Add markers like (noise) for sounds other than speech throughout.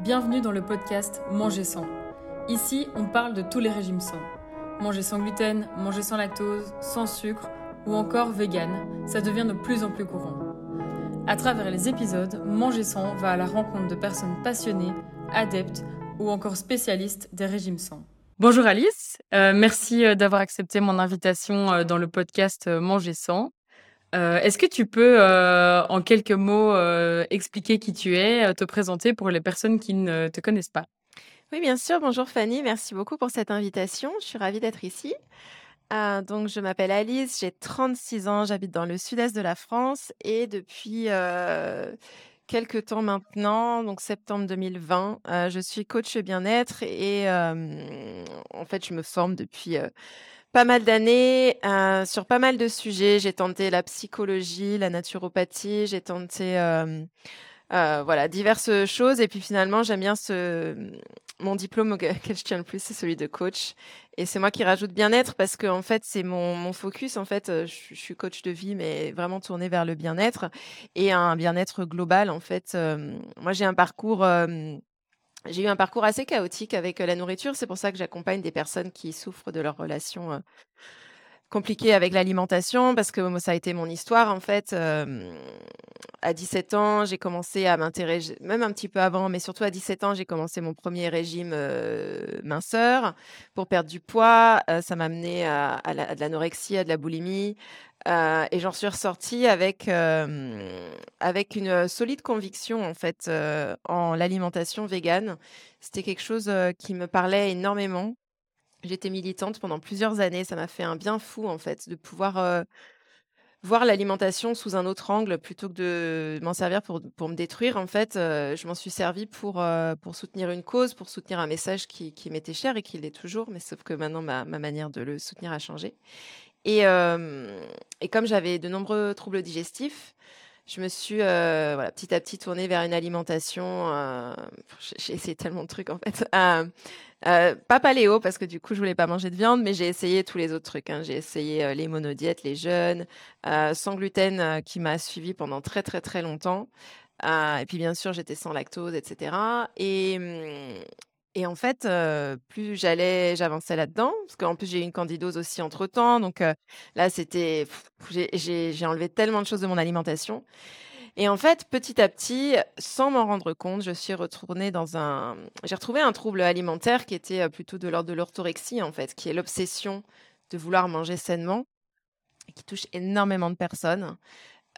Bienvenue dans le podcast Manger sans. Ici, on parle de tous les régimes sans. Manger sans gluten, manger sans lactose, sans sucre ou encore vegan, ça devient de plus en plus courant. À travers les épisodes, Manger sans va à la rencontre de personnes passionnées, adeptes ou encore spécialistes des régimes sans. Bonjour Alice, euh, merci euh, d'avoir accepté mon invitation euh, dans le podcast Manger sans. Euh, est-ce que tu peux, euh, en quelques mots, euh, expliquer qui tu es, te présenter pour les personnes qui ne te connaissent pas? Oui, bien sûr. Bonjour Fanny, merci beaucoup pour cette invitation. Je suis ravie d'être ici. donc je m'appelle Alice, j'ai 36 ans, j'habite dans le sud-est de la France et depuis, quelques temps maintenant, donc septembre 2020, je suis coach bien-être et en fait, je me forme depuis, pas mal d'années, heu, sur pas mal de sujets. J'ai tenté la psychologie, la naturopathie, j'ai tenté, hem, heu, voilà, diverses choses et puis finalement, j'aime bien mon diplôme (laughs) auquel je tiens le plus, c'est celui de coach et c'est moi qui rajoute bien-être parce qu'en fait, c'est mon focus. En fait, je je suis coach de vie, mais vraiment tournée vers le bien-être et un bien-être global, en fait. Moi, j'ai un parcours, j'ai eu un parcours assez chaotique avec, heu, la nourriture. C'est pour ça que j'accompagne des personnes qui souffrent de leurs relations, heu, compliquées avec l'alimentation parce que ça a été mon histoire, en fait. À 17 ans, j'ai commencé à m'intéresser même un petit peu avant, mais surtout à 17 ans, j'ai commencé mon premier régime, minceur pour perdre du poids. Heu, ça m'a mené à à la à de l'anorexie, à de la boulimie, heu et j'en suis ressortie avec, hem, avec une, solide conviction, en fait, heu, en l'alimentation végane. C'était quelque chose, qui me parlait énormément. J'étais militante pendant plusieurs années, ça m'a fait un bien fou, en fait, de pouvoir, voir l'alimentation sous un autre angle plutôt que de m'en servir pour pour me détruire. En fait, je m'en suis servie pour, pour soutenir une cause, pour soutenir un message qui qui m'était cher et qui l'est toujours, mais sauf que maintenant ma ma manière de le soutenir a changé et hem et comme j'avais de nombreux troubles digestifs, je me suis, voilà, petit à petit tournée vers une alimentation, heu, (laughs) j'ai essayé tellement de trucs en fait, (laughs) pas paléo parce que du coup je voulais pas manger de viande, mais j'ai essayé tous les autres trucs, hein. J'ai essayé, les monodiètes, les jeûnes, sans gluten, qui m'a suivie pendant très, très, très longtemps, et puis bien sûr j'étais sans lactose et cetera et et en fait, plus j'allais j'avançais là-dedans, parce qu'en plus j'ai eu une candidose aussi entre-temps, donc là c'était j'ai enlevé tellement de choses de mon alimentation. Et en fait, petit à petit, sans m'en rendre compte, je suis retournée dans un j'ai retrouvé un trouble alimentaire qui était, plutôt de l'ordre de l'orthorexie, en fait, qui est l'obsession de vouloir manger sainement qui touche énormément de personnes,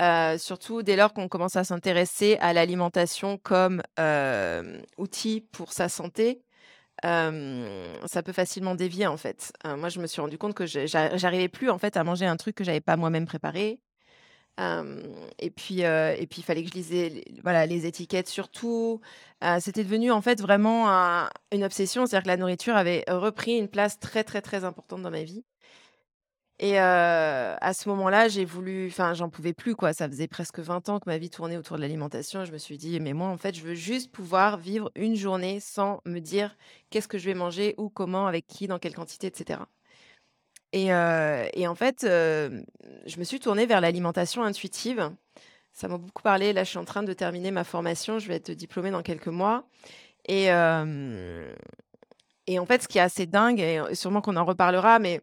heu, surtout dès lors qu'on commence à s'intéresser à l'alimentation comme, hem, outil pour sa santé ça peut facilement dévier, en fait. Moi, je me suis rendu compte que j'arrivais plus, en fait, à manger un truc que j'avais pas moi-même préparé. Et puis, et puis il fallait que je lisais les voilà, les étiquettes surtout. C'était devenu, en fait, vraiment un une obsession. C'est-à-dire que la nourriture avait repris une place très, très, très importante dans ma vie. Et à ce moment-là, j'ai voulu enfin, j'en pouvais plus, quoi. Ça faisait presque 20 ans que ma vie tournait autour de l'alimentation. Je me suis dit: «Mais moi, en fait, je veux juste pouvoir vivre une journée sans me dire qu'est-ce que je vais manger, où, comment, avec qui, dans quelle quantité et cetera». Et en fait, je me suis tournée vers l'alimentation intuitive. Ça m'a beaucoup parlé. Là, je suis en train de terminer ma formation. Je vais être diplômée dans quelques mois et et en fait, ce qui est assez dingue et sûrement qu'on en reparlera, mais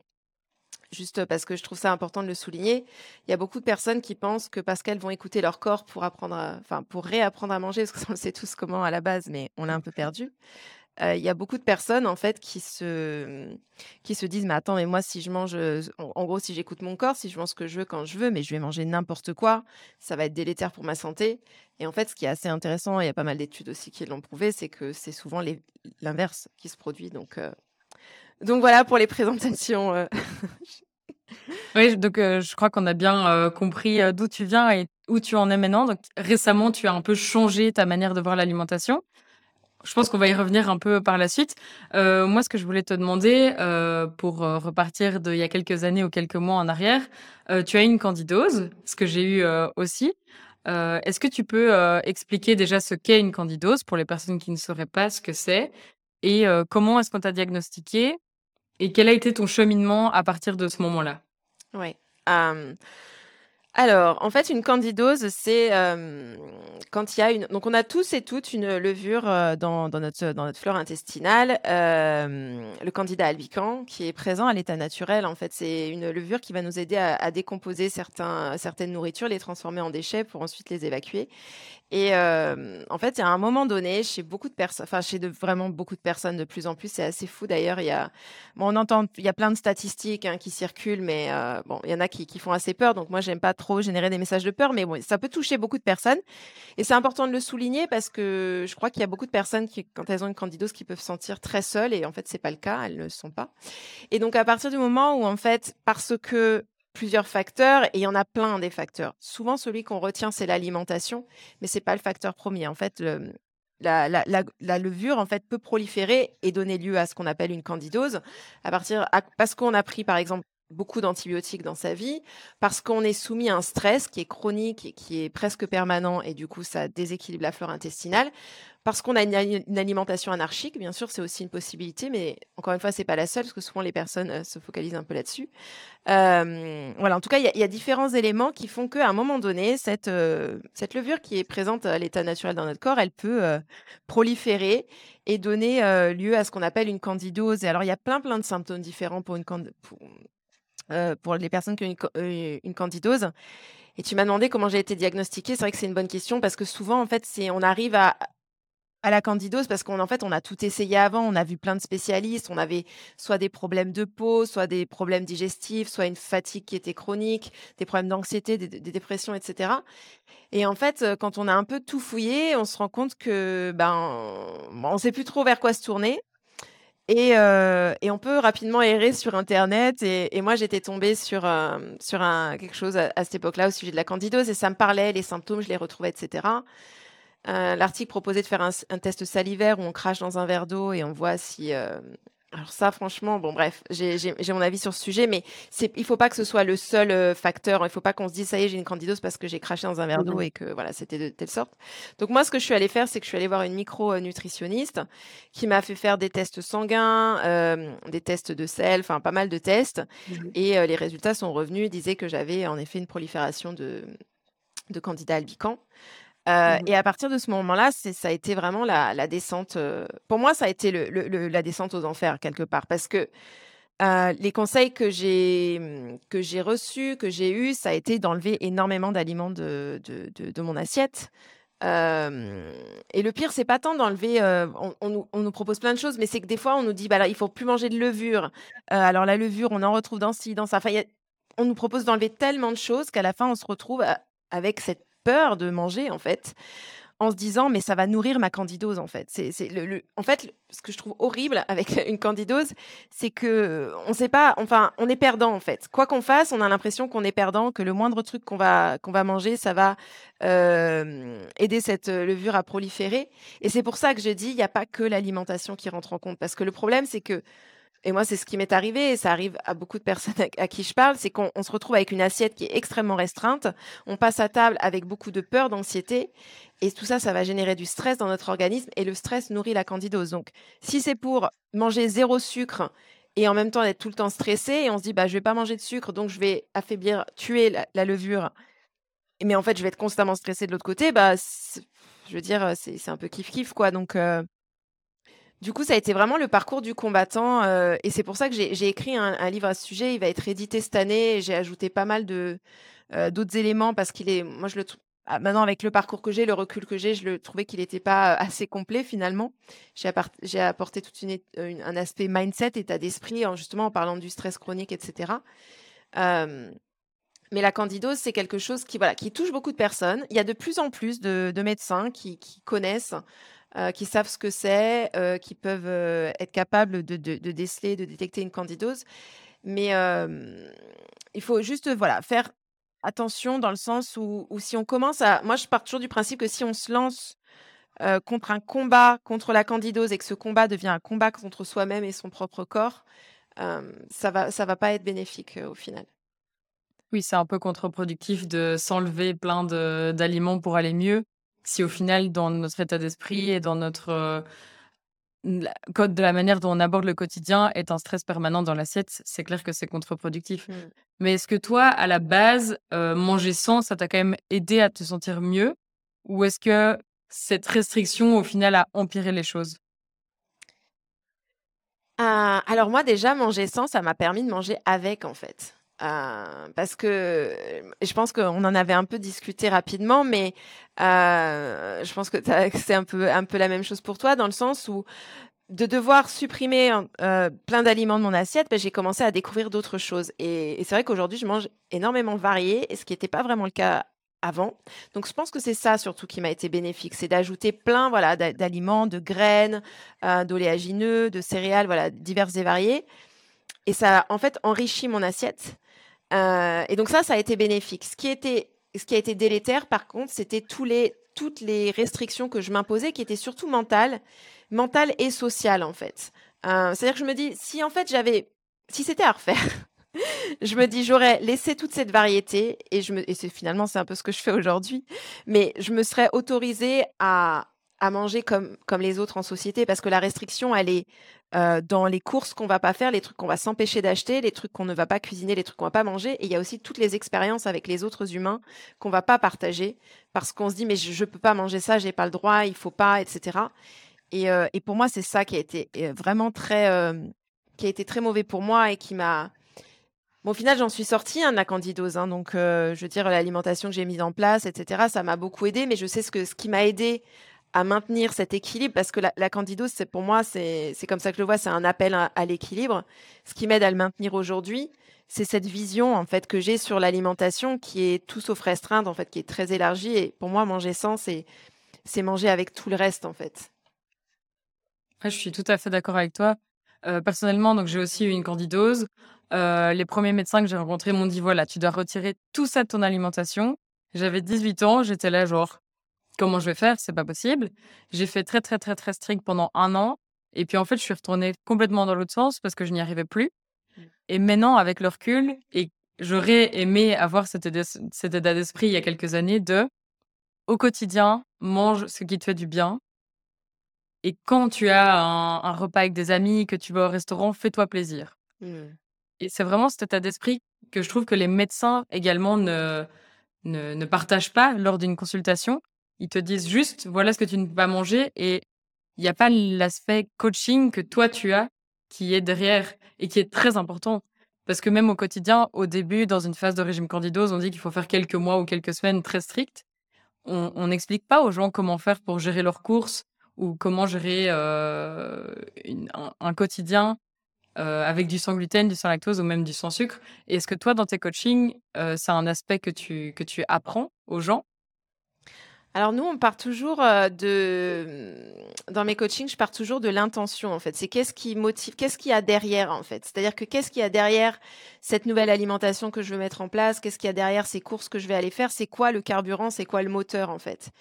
Juste parce que je trouve ça important de le souligner. Il y a beaucoup de personnes qui pensent que parce qu'elles vont écouter leur corps pour apprendre à enfin, pour réapprendre à manger, parce qu'on le (laughs) sait tous comment à la base, mais on l'a un peu perdu. Heu, il y a beaucoup de personnes, en fait, qui se, qui se disent: «Mais attends, mais moi, si je mange, heu, en gros, si j'écoute mon corps, si je mange ce que je veux quand je veux, mais je vais manger n'importe quoi, ça va être délétère pour ma santé» et en fait, ce qui est assez intéressant, il y a pas mal d'études aussi qui l'ont prouvé, c'est que c'est souvent l'inverse qui se produit donc heu, donc voilà pour les présentations, heu Oui, donc heu, je crois qu'on a bien, heu, compris, d'où tu viens et où tu en es maintenant. Donc récemment, tu as un peu changé ta manière de voir l'alimentation. Je pense qu'on va y revenir un peu par la suite. Moi, ce que je voulais te demander, pour, repartir d'il y a quelques années ou quelques mois en arrière, tu as une candidose, ce que j'ai eu, aussi. Est-ce que tu peux, expliquer déjà ce qu'est une candidose pour les personnes qui ne sauraient pas ce que c'est? Et comment est-ce qu'on t'a diagnostiqué? Et quel a été ton cheminement à partir de ce moment-là? Hem, Alors, en fait, une candidose, c'est, quand il y a une donc on a tous et toutes une levure, heu, dans notre dans notre flore intestinale, le candida albicans qui est présent à l'état naturel. En fait, c'est une levure qui va nous aider à décomposer certaines nourritures, les transformer en déchets pour ensuite les évacuer et hem, en fait, il y a un moment donné, chez beaucoup de personnes enfin, chez vraiment beaucoup de personnes de plus en plus, c'est assez fou d'ailleurs, il y a bon, on entend il y a plein de statistiques, hein, qui circulent, mais heu, bon, il y en a qui qui font assez peur, donc moi, j'aime pas trop générer des messages de peur, mais bon, ça peut toucher beaucoup de personnes. Et c'est important de le souligner parce que je crois qu'il y a beaucoup de personnes qui, quand elles ont une candidose, qui peuvent se sentir très seules et en fait, c'est pas le cas, elles ne le sont pas. Et donc à partir du moment où en fait, parce que plusieurs facteurs et il y en a plein des facteurs. Souvent, celui qu'on retient, c'est l'alimentation, mais c'est pas le facteur premier. En fait, le la la levure, en fait, peut proliférer et donner lieu à ce qu'on appelle une candidose à partir parce qu'on a pris, par exemple, beaucoup d'antibiotiques dans sa vie, parce qu'on est soumis à un stress qui est chronique et qui est presque permanent et du coup, ça déséquilibre la flore intestinale, parce qu'on a une ali une alimentation anarchique, bien sûr, c'est aussi une possibilité, mais encore une fois, c'est pas la seule parce que souvent les personnes, heu, se focalisent un peu là-dessus. Hem, voilà, en tout cas, il y a différents éléments qui font qu'à un moment donné, cette, heu, cette levure qui est présente à l'état naturel dans notre corps, elle peut, proliférer et donner, lieu à ce qu'on appelle une candidose et alors il y a plein, plein de symptômes différents pour une pour heu, pour les personnes qui ont une heu, une candidose et tu m'as demandé comment j'ai été diagnostiquée. C'est vrai que c'est une bonne question parce que souvent, en fait, on arrive à la candidose parce qu'en fait, on a tout essayé avant. On a vu plein de spécialistes. On avait soit des problèmes de peau, soit des problèmes digestifs, soit une fatigue qui était chronique, des problèmes d'anxiété, des des dépressions et cetera et en fait, heu, quand on a un peu tout fouillé, on se rend compte que, ben, on sait plus trop vers quoi se tourner et heu et on peut rapidement errer sur internet et moi j'étais tombée sur, hem, sur un quelque chose à cette époque-là au sujet de la candidose et ça me parlait, les symptômes, je les retrouvais et cetera. Heu, l'article proposait de faire un un test salivaire où on crache dans un verre d'eau et on voit si, hem alors ça franchement, bon bref, j'ai mon avis sur ce sujet, mais il faut pas que ce soit le seul, heu, facteur. Il faut pas qu'on se dise: «Ça y est, j'ai une candidose parce que j'ai craché dans un verre d'eau mh. et que voilà, c'était de telle sorte». Donc moi, ce que je suis allée faire, c'est que je suis allée voir une micro, heu, nutritionniste qui m'a fait faire des tests sanguins, hem, des tests de sel, enfin pas mal de tests Mmh mh. et heu, les résultats sont revenus, disaient que j'avais en effet une prolifération de de candida albicans. Mmh mh. et à partir de ce moment-là, ça a été vraiment la la descente, pour moi, ça a été le le le la descente aux enfers quelque part parce que, les conseils que j'ai, mmh, que j'ai reçus, que j'ai eus, ça a été d'enlever énormément d'aliments de de de de mon assiette. Et le pire, c'est pas tant d'enlever, on on nous on nous propose plein de choses, mais c'est que des fois, on nous dit: «Bah, là, il faut plus manger de levure». Alors la levure, on en retrouve dans ci, dans ça. Enfin, a on nous propose d'enlever tellement de choses qu'à la fin, on se retrouve avec cette de manger, en fait, en se disant: «Mais ça va nourrir ma candidose», en fait. C'est le le en fait, ce que je trouve horrible avec (laughs) une candidose, c'est qu'on sait pas enfin, on est perdant, en fait. Quoi qu'on fasse, on a l'impression qu'on est perdant, que le moindre truc qu'on va qu'on va manger, ça va, hem, aider cette, heu, levure à proliférer et c'est pour ça que je dis: «Il y a pas que l'alimentation qui rentre en compte». Parce que le problème, c'est que et moi, c'est ce qui m'est arrivé et ça arrive à beaucoup de personnes à qui je parle, c'est qu'on on se retrouve avec une assiette qui est extrêmement restreinte. On passe à table avec beaucoup de peur, d'anxiété et tout ça, ça va générer du stress dans notre organisme et le stress nourrit la candidose. Donc si c'est pour manger zéro sucre et en même temps être tout le temps stressé et on se dit: «Bah, je vais pas manger de sucre, donc je vais affaiblir, tuer la levure» mais en fait, je vais être constamment stressée de l'autre côté, bah, je veux dire, c'est un peu kiff kiff, quoi donc heu du coup, ça a été vraiment le parcours du combattant, heu et c'est pour ça que j'ai écrit un livre à ce sujet. Il va être édité cette année j'ai ajouté pas mal heu, d'autres éléments parce qu'il est moi, je le trou ah, maintenant avec le parcours que j'ai, le recul que j'ai, je le trouvais qu'il était pas, heu, assez complet finalement. J'ai apporté une un aspect mindset, état d'esprit, en justement en parlant du stress chronique et cetera. Hem, mais la candidose, c'est quelque chose qui, touche beaucoup de personnes. Il y a de plus en plus de de médecins qui connaissent, heu, qui savent ce que c'est, heu, qui peuvent, heu, être capables de déceler, de détecter une candidose. Mais il faut juste, voilà, faire attention dans le sens où si on commence à moi, je pars toujours du principe que si on se lance, contre un combat contre la candidose et que ce combat devient un combat contre soi-même et son propre corps, ça va ça va pas être bénéfique, au final. Oui, c'est un peu contre-productif de s'enlever plein d'aliments pour aller mieux, si au final, dans notre état d'esprit et dans notre, heu, de la manière dont on aborde le quotidien est un stress permanent dans l'assiette, c'est clair que c'est contre-productif. Mmh. Mais est-ce que toi, à la base, manger sans, ça t'a quand même aidé à te sentir mieux Ou est-ce que cette restriction, au final, a empiré les choses? Ah, alors moi déjà manger sans, ça m'a permis de manger avec en fait. Euh, parce que je pense qu'on en avait un peu discuté rapidement, mais euh, je pense que (laughs) c'est un peu, la même chose pour toi, dans le sens où de devoir supprimer euh, plein d'aliments de mon assiette, ben, j'ai commencé à découvrir d'autres choses. Et, c'est vrai qu'aujourd'hui, je mange énormément varié, ce qui n'était pas vraiment le cas avant. Donc je pense que c'est ça surtout qui m'a été bénéfique, c'est d'ajouter plein voilà d'aliments, de graines, euh, d'oléagineux, de céréales, voilà diverses et variées. Et ça en fait enrichi mon assiette. Euh, et donc ça, ça a été bénéfique. Ce qui a été délétère, par contre, c'était tous les toutes les restrictions que je m'imposais, qui étaient surtout mentales, mentales et sociales en fait. Euh, c'est-à-dire que je me dis, si en fait j'avais, si c'était à refaire, (laughs) je me dis, j'aurais laissé toute cette variété et, je me, et finalement, c'est un peu ce que je fais aujourd'hui, mais je me serais autorisée à, à manger comme, comme les autres en société parce que la restriction, elle est euh, dans les courses qu'on va pas faire, les trucs qu'on va s'empêcher d'acheter, les trucs qu'on ne va pas cuisiner, les trucs qu'on va pas manger. Et il y a aussi toutes les expériences avec les autres humains qu'on va pas partager parce qu'on se dit, mais je, ne peux pas manger ça, j'ai pas le droit, il faut pas, etc. Et, euh, et pour moi, c'est ça qui a été euh, vraiment très, qui a été très mauvais pour moi et qui m'a, au final, j'en suis sortie hein, de la candidose. Hein, donc, euh, je veux dire, l'alimentation que j'ai mise en place, etc., ça m'a beaucoup aidé. Mais je sais ce, que, ce qui m'a aidé à maintenir cet équilibre, parce que la, candidose, c'est pour moi, c'est comme ça que je le vois, c'est un appel à, l'équilibre. Ce qui m'aide à le maintenir aujourd'hui, c'est cette vision en fait que j'ai sur l'alimentation qui est tout sauf restreinte, en fait, qui est très élargie. Et pour moi, manger sans, c'est manger avec tout le reste, en fait. je suis tout à fait d'accord avec toi. Euh, personnellement, donc j'ai aussi eu une candidose. Euh, les premiers médecins que j'ai rencontrés m'ont dit voilà, tu dois retirer tout ça de ton alimentation. J'avais 18 ans, j'étais là genre comment je vais faire C'est pas possible. J'ai fait très très très très strict pendant un an et puis en fait, je suis retournée complètement dans l'autre sens parce que je n'y arrivais plus. Mmh. Et maintenant, avec le recul, et j'aurais aimé avoir cet état d'esprit il y a quelques années de au quotidien, mange ce qui te fait du bien. Et quand tu as un, repas avec des amis, que tu vas au restaurant, fais-toi plaisir. Mmh. Et c'est vraiment cet état d'esprit que je trouve que les médecins également ne, ne, ne partagent pas lors d'une consultation. Ils te disent juste, voilà ce que tu ne peux pas manger et il n'y a pas l'aspect coaching que toi tu as qui est derrière et qui est très important. Parce que même au quotidien, au début, dans une phase de régime candidose, on dit qu'il faut faire quelques mois ou quelques semaines très strictes. On n'explique pas aux gens comment faire pour gérer leurs courses ou comment gérer euh, un, quotidien euh, avec du sans gluten, du sans lactose ou même du sans sucre. Est-ce que toi, dans tes coachings, euh, c'est un aspect que tu, que tu apprends aux gens? Alors nous, on part toujours euh, de, dans mes coachings, je pars toujours de l'intention en fait. C'est qu'est-ce qui motive, qu'est-ce qu'il y a derrière en fait. C'est-à-dire que qu'est-ce qu'il y a derrière cette nouvelle alimentation que je veux mettre en place, qu'est-ce qu'il y a derrière ces courses que je vais aller faire, c'est quoi le carburant, c'est quoi le moteur en fait?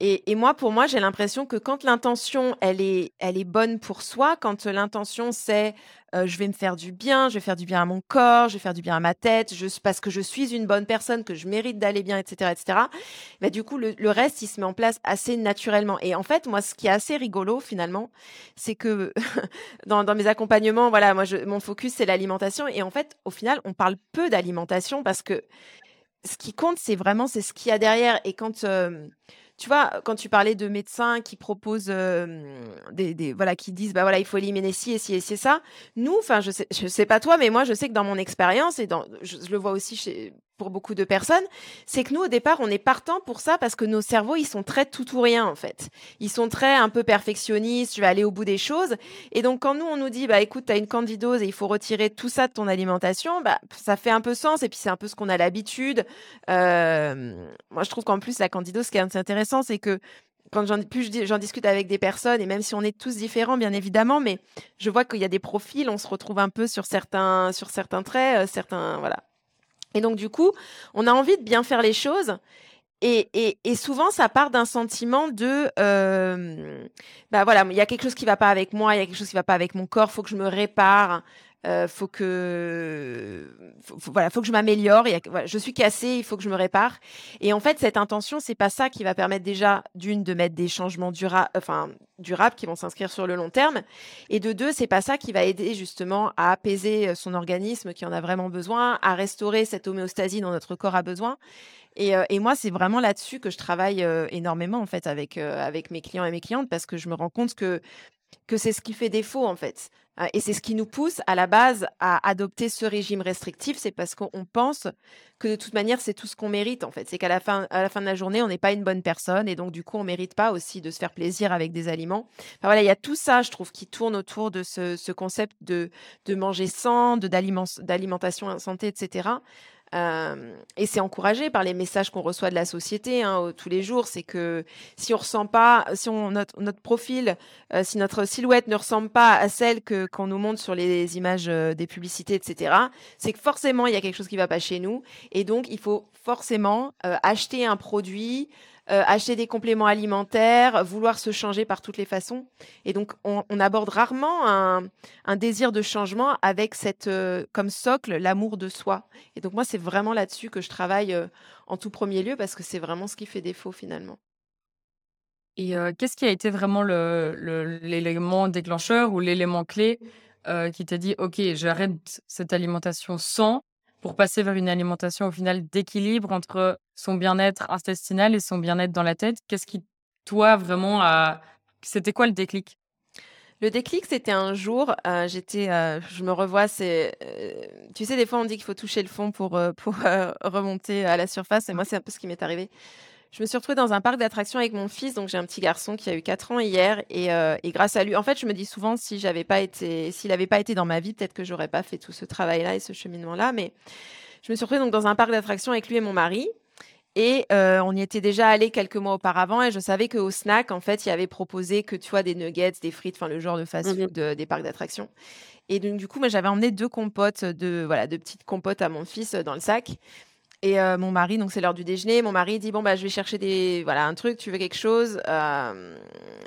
Et, moi, pour moi, j'ai l'impression que quand l'intention, elle est, elle est bonne pour soi, quand l'intention, c'est euh, je vais me faire du bien, je vais faire du bien à mon corps, je vais faire du bien à ma tête, parce que je suis une bonne personne, que je mérite d'aller bien, etc., etc. Bah, du coup, le, reste, il se met en place assez naturellement. Et en fait, moi, ce qui est assez rigolo, finalement, c'est que (laughs) dans, dans, mes accompagnements, voilà, moi, je, mon focus, c'est l'alimentation. Et en fait, au final, on parle peu d'alimentation parce que ce qui compte, c'est vraiment c'est ce qu'il y a derrière. Et quand euh, tu vois, quand tu parlais de médecins qui proposent des, voilà, qui disent bah voilà, il faut éliminer ci et ci et c'est ça. Nous, enfin, je sais, je sais pas toi, mais moi, je sais que dans mon expérience et dans, je, le vois aussi chez pour beaucoup de personnes, c'est que nous, au départ, on est partant pour ça parce que nos cerveaux, ils sont très tout ou rien, en fait. Ils sont très un peu perfectionnistes, je vais aller au bout des choses. Et donc, quand nous, on nous dit, bah, écoute, tu as une candidose et il faut retirer tout ça de ton alimentation, bah, ça fait un peu sens. Et puis, c'est un peu ce qu'on a l'habitude. Euh, moi, je trouve qu'en plus, la candidose, ce qui est intéressant, c'est que quand j'en j'en discute avec des personnes, et même si on est tous différents, bien évidemment, mais je vois qu'il y a des profils, on se retrouve un peu sur certains, sur certains traits, euh, certains, voilà. Et donc, du coup, on a envie de bien faire les choses. Et, et, souvent, ça part d'un sentiment de, euh, bah voilà, il y a quelque chose qui va pas avec moi, il y a quelque chose qui va pas avec mon corps, faut que je me répare. Euh, faut que voilà, faut que je m'améliore. je suis cassée, il faut que je me répare. Et en fait, cette intention, c'est pas ça qui va permettre déjà d'une de mettre des changements durables, enfin durables qui vont s'inscrire sur le long terme. Et de deux, c'est pas ça qui va aider justement à apaiser son organisme qui en a vraiment besoin, à restaurer cette homéostasie dont notre corps a besoin. Et, euh, et moi, c'est vraiment là-dessus que je travaille euh, énormément en fait avec avec mes clients et mes clientes parce que je me rends compte que que c'est ce qui fait défaut en fait. Hein, et c'est ce qui nous pousse à la base à adopter ce régime restrictif, c'est parce qu'on pense que de toute manière c'est tout ce qu'on mérite en fait. C'est qu'à la fin, à la fin de la journée, on n'est pas une bonne personne et donc du coup on mérite pas aussi de se faire plaisir avec des aliments. Enfin, voilà, il y a tout ça, je trouve, qui tourne autour de ce, concept de, de manger sans, de d'alimentation en santé, etc et c'est encouragé par les messages qu'on reçoit de la société hein, tous les jours. C'est que si on ressent pas, si notre, profil, si notre silhouette ne ressemble pas à celle que qu'on nous montre sur les images des publicités, etc., c'est que forcément il y a quelque chose qui va pas chez nous. Et donc il faut forcément acheter un produit, euh, acheter des compléments alimentaires, vouloir se changer par toutes les façons. Et donc, on, aborde rarement un, désir de changement avec cette, euh, comme socle l'amour de soi. Et donc, moi, c'est vraiment là-dessus que je travaille euh, en tout premier lieu parce que c'est vraiment ce qui fait défaut finalement. Et qu'est-ce qui a été vraiment l'élément déclencheur ou l'élément clé qui t'a dit, OK, j'arrête cette alimentation sans pour passer vers une alimentation au final d'équilibre entre son bien-être intestinal et son bien-être dans la tête? Qu'est-ce qui, toi, vraiment, a... C'était quoi le déclic? Le déclic, c'était un jour, euh, j'étais, euh, je me revois, c'est, euh, tu sais, des fois on dit qu'il faut toucher le fond pour, pour remonter à la surface, et moi c'est un peu ce qui m'est arrivé. Je me suis retrouvée dans un parc d'attractions avec mon fils, donc j'ai un petit garçon qui a eu 4 ans hier, euh, et, grâce à lui, en fait, je me dis souvent si j'avais pas été, s'il n'avait pas été dans ma vie, peut-être que j'aurais pas fait tout ce travail-là et ce cheminement-là. Mais je me suis retrouvée donc dans un parc d'attractions avec lui et mon mari. Et euh, on y était déjà allé quelques mois auparavant et je savais qu'au snack, en fait, il avait proposé que tu vois des nuggets, des frites, enfin le genre de fast-food mmh des parcs d'attractions. Et donc du coup, moi j'avais emmené deux compotes, de voilà, deux petites compotes à mon fils dans le sac. Et euh, mon mari, donc c'est l'heure du déjeuner, mon mari dit bon bah je vais chercher des voilà un truc, tu veux quelque chose euh,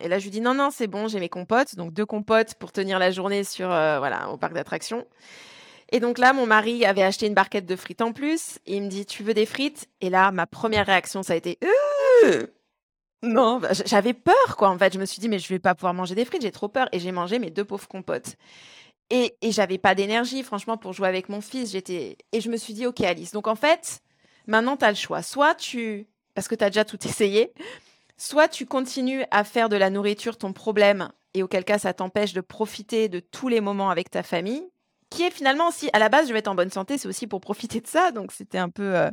Et là je lui dis non non c'est bon, j'ai mes compotes, donc deux compotes pour tenir la journée sur euh, voilà au parc d'attractions. Et donc là mon mari avait acheté une barquette de frites en plus, il me dit tu veux des frites? Et là ma première réaction ça a été non, bah, j'avais peur quoi en fait, je me suis dit mais je vais pas pouvoir manger des frites, j'ai trop peur. Et j'ai mangé mes deux pauvres compotes. Et, j'avais pas d'énergie, franchement, pour jouer avec mon fils. J'étais et je me suis dit, ok, Alice. Donc en fait, maintenant tu as le choix. Soit tu, parce que tu as déjà tout (laughs) essayé, soit tu continues à faire de la nourriture ton problème, et auquel cas ça t'empêche de profiter de tous les moments avec ta famille, qui est finalement aussi, à la base, je vais être en bonne santé, c'est aussi pour profiter de ça. Donc c'était un peu, euh,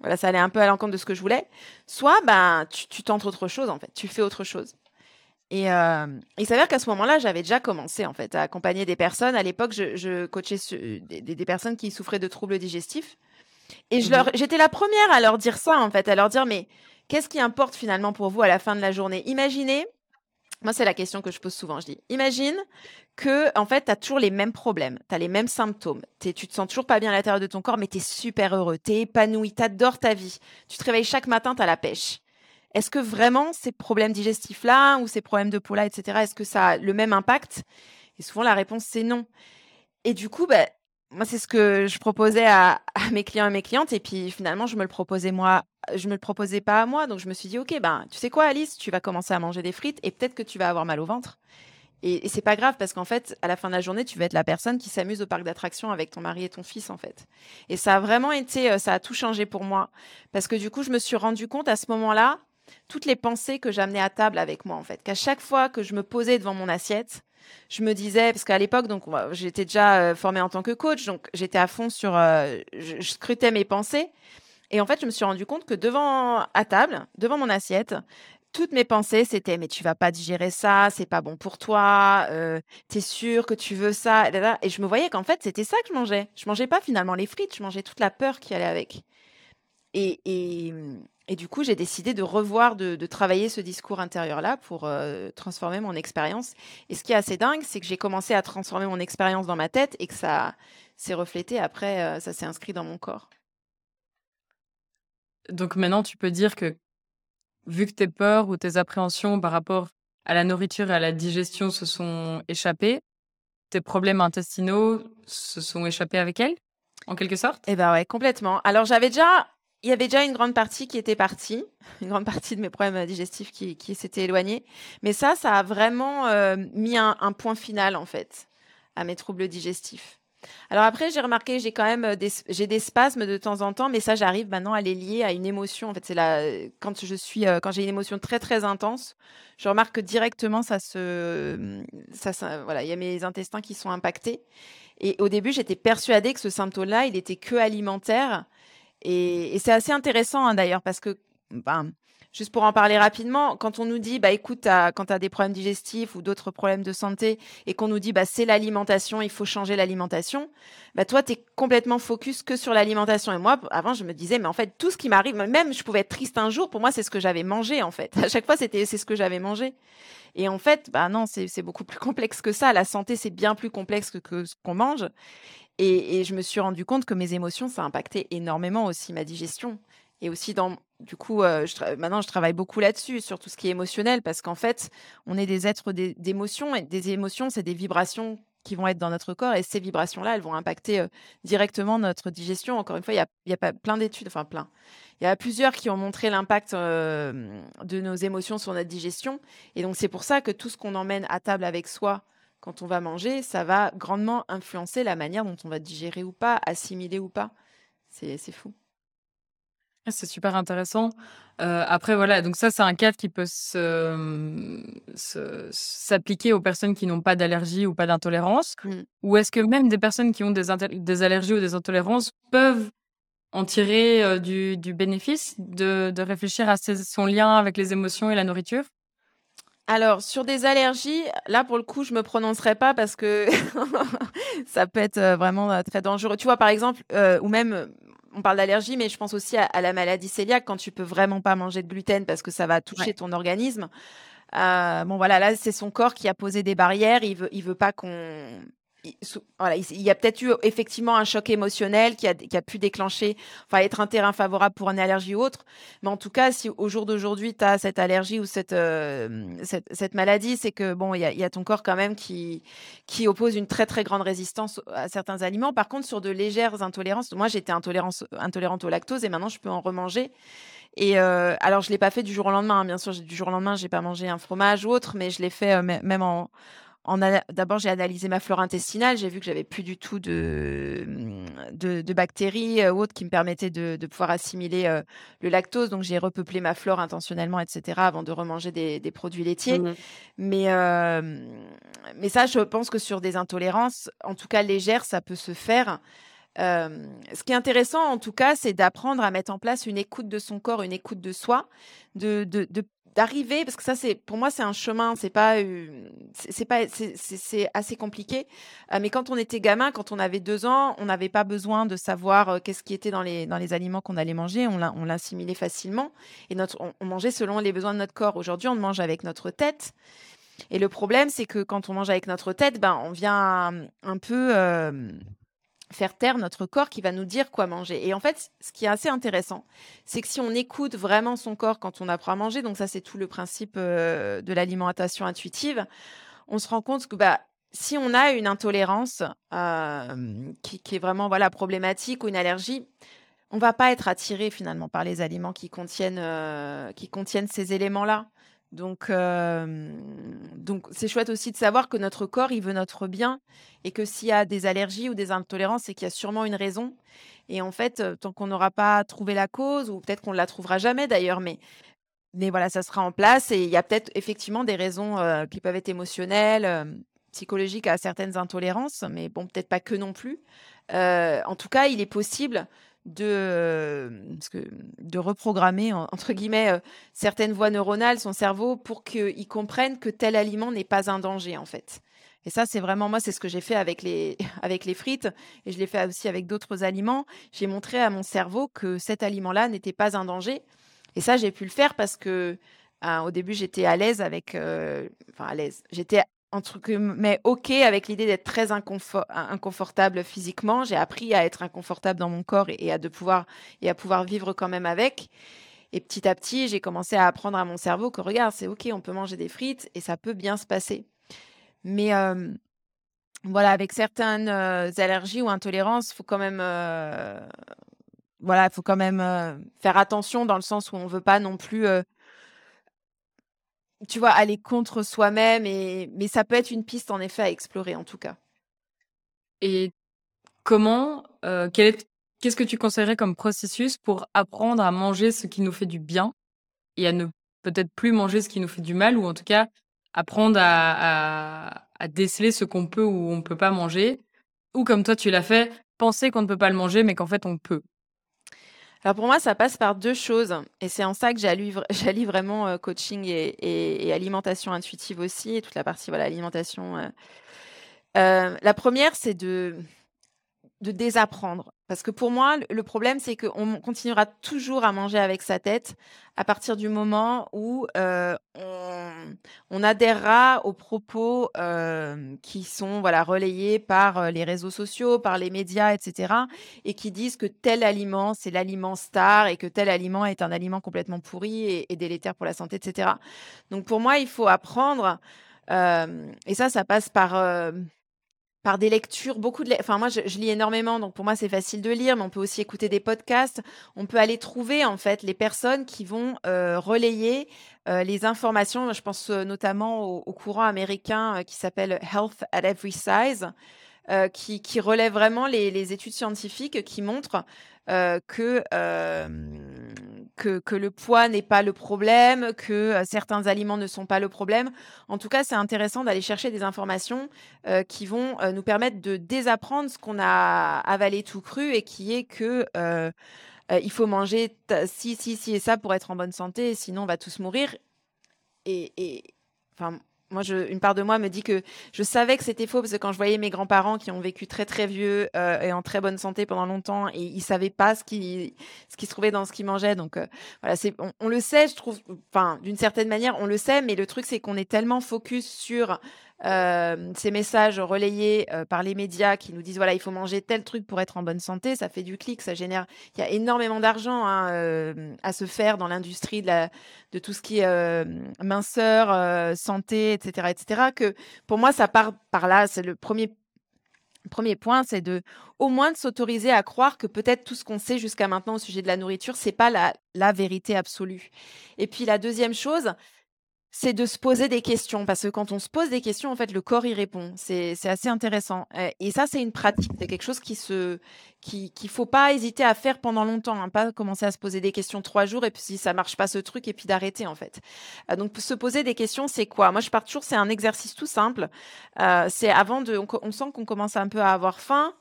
voilà, ça allait un peu à l'encontre de ce que je voulais. Soit, ben, tu, tu tentes autre chose en fait, tu fais autre chose. Et euh, il s'avère qu'à ce moment-là, j'avais déjà commencé en fait à accompagner des personnes. À l'époque, je, je coachais des, des, personnes qui souffraient de troubles digestifs. Et je mmh leur, j'étais la première à leur dire ça en fait, à leur dire mais qu'est-ce qui importe finalement pour vous à la fin de la journée? Imaginez, moi c'est la question que je pose souvent. Je dis imagine que en fait tu as toujours les mêmes problèmes, tu as les mêmes symptômes, tu te sens toujours pas bien à l'intérieur de ton corps, mais tu es super heureux, tu es épanoui, tu adores ta vie, tu te réveilles chaque matin, tu as la pêche. Est-ce que vraiment ces problèmes digestifs-là ou ces problèmes de peau-là, etc., est-ce que ça a le même impact? Et souvent, la réponse, c'est non. Et du coup, bah, moi, c'est ce que je proposais à, mes clients et mes clientes. Et puis, finalement, je me le proposais moi, je me le proposais pas à moi. Donc, je me suis dit, OK, ben, tu sais quoi, Alice, tu vas commencer à manger des frites et peut-être que tu vas avoir mal au ventre. Et, et c'est pas grave parce qu'en fait, à la fin de la journée, tu vas être la personne qui s'amuse au parc d'attractions avec ton mari et ton fils, en fait. Et ça a vraiment été, euh, ça a tout changé pour moi. Parce que du coup, je me suis rendu compte à ce moment-là toutes les pensées que j'amenais à table avec moi, en fait. Qu'à chaque fois que je me posais devant mon assiette, je me disais, parce qu'à l'époque, donc j'étais déjà euh, formée en tant que coach, donc j'étais à fond sur, euh, je, scrutais mes pensées. Et en fait, je me suis rendu compte que devant à table, devant mon assiette, toutes mes pensées, c'était mais tu vas pas digérer ça, c'est pas bon pour toi, euh, tu es sûr que tu veux ça, et je me voyais qu'en fait c'était ça que je mangeais. Je mangeais pas finalement les frites, je mangeais toute la peur qui allait avec. Et, et, et du coup, j'ai décidé de revoir, de, travailler ce discours intérieur-là pour euh, transformer mon expérience. Et ce qui est assez dingue, c'est que j'ai commencé à transformer mon expérience dans ma tête et que ça s'est reflété après, euh, ça s'est inscrit dans mon corps. Donc maintenant, tu peux dire que vu que tes peurs ou tes appréhensions par rapport à la nourriture et à la digestion se sont échappées, tes problèmes intestinaux se sont échappés avec elle, en quelque sorte? Eh ben ouais, complètement. Alors j'avais déjà il y avait déjà une grande partie qui était partie, (laughs) une grande partie de mes problèmes digestifs qui, qui s'étaient éloignés. Mais ça, ça a vraiment euh, mis un, point final, en fait, à mes troubles digestifs. Alors après, j'ai remarqué, j'ai quand même euh, des, des spasmes de temps en temps, mais ça, j'arrive maintenant à les lier à une émotion. En fait, c'est là, quand je suis, euh, quand j'ai une émotion très très intense, je remarque que directement, ça se, voilà, il y a mes intestins qui sont impactés. Et au début, j'étais persuadée que ce symptôme-là, il était que alimentaire et, c'est assez intéressant hein, d'ailleurs parce que, ben, juste pour en parler rapidement, quand on nous dit, bah écoute, quand tu as des problèmes digestifs ou d'autres problèmes de santé et qu'on nous dit, bah c'est l'alimentation, il faut changer l'alimentation, bah toi, tu es complètement focus que sur l'alimentation. Et moi, avant, je me disais, mais en fait, tout ce qui m'arrive, même je pouvais être triste un jour, pour moi, c'est ce que j'avais mangé en fait. (laughs) À chaque fois, c'était c'est ce que j'avais mangé. Et en fait, bah non, c'est beaucoup plus complexe que ça. La santé, c'est bien plus complexe que, ce qu'on mange. Et, je me suis rendu compte que mes émotions, ça impactait énormément aussi ma digestion. Et aussi dans, du coup, euh, maintenant, je travaille beaucoup là-dessus, sur tout ce qui est émotionnel, parce qu'en fait, on est des êtres d'émotions, et des émotions, c'est des vibrations qui vont être dans notre corps, et ces vibrations-là, elles vont impacter euh, directement notre digestion. Encore une fois, il y a, pas plein d'études, enfin plein. Il y a plusieurs qui ont montré l'impact euh, de nos émotions sur notre digestion. Et donc, c'est pour ça que tout ce qu'on emmène à table avec soi, quand on va manger, ça va grandement influencer la manière dont on va digérer ou pas, assimiler ou pas. C'est fou. Ah, c'est super intéressant. Euh, après, voilà, donc ça, c'est un cadre qui peut s'appliquer aux personnes qui n'ont pas d'allergie ou pas d'intolérance. Mmh. Ou est-ce que même des personnes qui ont des, des, allergies ou des intolérances peuvent en tirer euh, du, du, bénéfice de, de réfléchir à son lien avec les émotions et la nourriture? Alors, sur des allergies, là, pour le coup, je me prononcerai pas parce que (laughs) ça peut être euh, vraiment très dangereux. Tu vois, par exemple, euh, ou même, on parle d'allergie, mais je pense aussi à, la maladie cœliaque quand tu peux vraiment pas manger de gluten parce que ça va toucher ton organisme. bon, voilà, là, c'est son corps qui a posé des barrières. Il veut, il veut pas qu'on il y a peut-être eu effectivement un choc émotionnel qui a, pu déclencher, enfin être un terrain favorable pour une allergie ou autre. Mais en tout cas, si au jour d'aujourd'hui, tu as cette allergie ou cette, euh, cette, maladie, c'est que bon, il y a, ton corps quand même qui, oppose une très très grande résistance à certains aliments. Par contre, sur de légères intolérances, moi j'étais intolérante, au lactose et maintenant je peux en remanger. Et euh, alors, je l'ai pas fait du jour au lendemain. Hein. Bien sûr, du jour au lendemain, j'ai pas mangé un fromage ou autre, mais je l'ai fait euh, même en, D'abord, j'ai analysé ma flore intestinale. J'ai vu que j'avais plus du tout de, de, bactéries euh, ou autres qui me permettaient de, pouvoir assimiler euh, le lactose. Donc, j'ai repeuplé ma flore intentionnellement, etc., avant de remanger des, produits laitiers. Mmh mais, euh, mais ça, je pense que sur des intolérances, en tout cas légères, ça peut se faire. ce qui est intéressant, en tout cas, c'est d'apprendre à mettre en place une écoute de son corps, une écoute de soi, de, de, de d'arriver parce que ça c'est pour moi c'est un chemin c'est pas c'est pas c'est assez compliqué. Euh, mais quand on était gamin quand on avait deux ans on n'avait pas besoin de savoir euh, qu'est-ce qui était dans les dans les aliments qu'on allait manger. On l'assimilait facilement. Et notre on, mangeait selon les besoins de notre corps. Aujourd'hui on mange avec notre tête. Et le problème c'est que quand on mange avec notre tête ben on vient un, peu euh, faire taire notre corps qui va nous dire quoi manger. Et en fait, ce qui est assez intéressant, c'est que si on écoute vraiment son corps quand on apprend à manger, donc ça c'est tout le principe euh, de l'alimentation intuitive, on se rend compte que bah, si on a une intolérance euh, qui, est vraiment voilà problématique ou une allergie, on va pas être attiré finalement par les aliments qui contiennent, euh, qui contiennent ces éléments-là. Donc, donc c'est chouette aussi de savoir que notre corps, il veut notre bien et que s'il y a des allergies ou des intolérances, c'est qu'il y a sûrement une raison. Et en fait, tant qu'on n'aura pas trouvé la cause, ou peut-être qu'on ne la trouvera jamais d'ailleurs, mais, mais voilà, ça sera en place. Et il y a peut-être effectivement des raisons qui peuvent être émotionnelles, psychologiques à certaines intolérances, mais bon, peut-être pas que non plus. en tout cas, il est possible de, de reprogrammer, entre guillemets, euh, certaines voies neuronales, son cerveau, pour qu'il comprenne que tel aliment n'est pas un danger, en fait. Et ça, c'est vraiment moi, c'est ce que j'ai fait avec les, (laughs) avec les frites, et je l'ai fait aussi avec d'autres aliments. J'ai montré à mon cerveau que cet aliment-là n'était pas un danger. Et ça, j'ai pu le faire parce que hein, au début, j'étais à l'aise avec, euh, enfin à l'aise, j'étais entre mais OK avec l'idée d'être très inconfortable physiquement. J'ai appris à être inconfortable dans mon corps et, à de pouvoir et à pouvoir vivre quand même avec. Et petit à petit, j'ai commencé à apprendre à mon cerveau que regarde, c'est OK, on peut manger des frites et ça peut bien se passer. Mais voilà, avec certaines allergies ou intolérances, faut quand même, voilà, il faut quand même faire attention dans le sens où on veut pas non plus, tu vois, aller contre soi-même. Et mais ça peut être une piste en effet à explorer en tout cas. Et comment, qu'est-ce que tu conseillerais comme processus pour apprendre à manger ce qui nous fait du bien et à ne peut-être plus manger ce qui nous fait du mal ou en tout cas apprendre à, à déceler ce qu'on peut ou on peut pas manger? Ou comme toi tu l'as fait, penser qu'on ne peut pas le manger mais qu'en fait on peut? Alors pour moi, ça passe par deux choses. Et c'est en ça que j'allie (laughs) vraiment, coaching et alimentation intuitive aussi et toute la partie, voilà, alimentation, la première, c'est de de désapprendre. Parce que pour moi, le problème, c'est qu'on continuera toujours à manger avec sa tête à partir du moment où euh, on, adhérera aux propos euh, qui sont voilà, relayés par euh, les réseaux sociaux, par les médias, etc. Et qui disent que tel aliment, c'est l'aliment star et que tel aliment est un aliment complètement pourri et, et délétère pour la santé, etc. Donc pour moi, il faut apprendre. et ça, ça passe par par des lectures, beaucoup de... Enfin, moi, je, lis énormément, donc pour moi, c'est facile de lire, mais on peut aussi écouter des podcasts. On peut aller trouver, en fait, les personnes qui vont euh, relayer euh, les informations. Je pense euh, notamment au, courant américain qui s'appelle Health at Every Size, qui, qui, relève vraiment les, les, études scientifiques qui montrent que que, le poids n'est pas le problème, que euh, certains aliments ne sont pas le problème. En tout cas, c'est intéressant d'aller chercher des informations euh, qui vont euh, nous permettre de désapprendre ce qu'on a avalé tout cru et qui est que il faut manger si, si, si et ça pour être en bonne santé, sinon on va tous mourir. Et, et enfin, moi, je, une part de moi me dit que je savais que c'était faux parce que quand je voyais mes grands-parents qui ont vécu très très vieux euh, et en très bonne santé pendant longtemps et ils savaient pas ce qui ce qui se trouvait dans ce qu'ils mangeaient. Donc euh, voilà, c'est on, on, le sait, je trouve. Enfin, d'une certaine manière, on le sait, mais le truc c'est qu'on est tellement focus sur euh, ces messages relayés euh, par les médias qui nous disent voilà il faut manger tel truc pour être en bonne santé, ça fait du clic, ça génère. Il y a énormément d'argent hein, euh, à se faire dans l'industrie de, de tout ce qui est minceur, santé, etc., etc. Que pour moi ça part par là. C'est le premier premier point, c'est de au moins de s'autoriser à croire que peut-être tout ce qu'on sait jusqu'à maintenant au sujet de la nourriture, c'est pas la, la vérité absolue. Et puis la deuxième chose, c'est de se poser des questions parce que quand on se pose des questions, en fait, le corps y répond. C'est assez intéressant. Et ça, c'est une pratique. C'est quelque chose qui se, qui, qu'il faut pas hésiter à faire pendant longtemps. Hein. Pas commencer à se poser des questions trois jours et puis si ça marche pas ce truc et puis d'arrêter en fait. Euh, donc se poser des questions, c'est quoi? Moi, je pars toujours. C'est un exercice tout simple. Euh, c'est avant de, on sent qu'on commence un peu à avoir faim.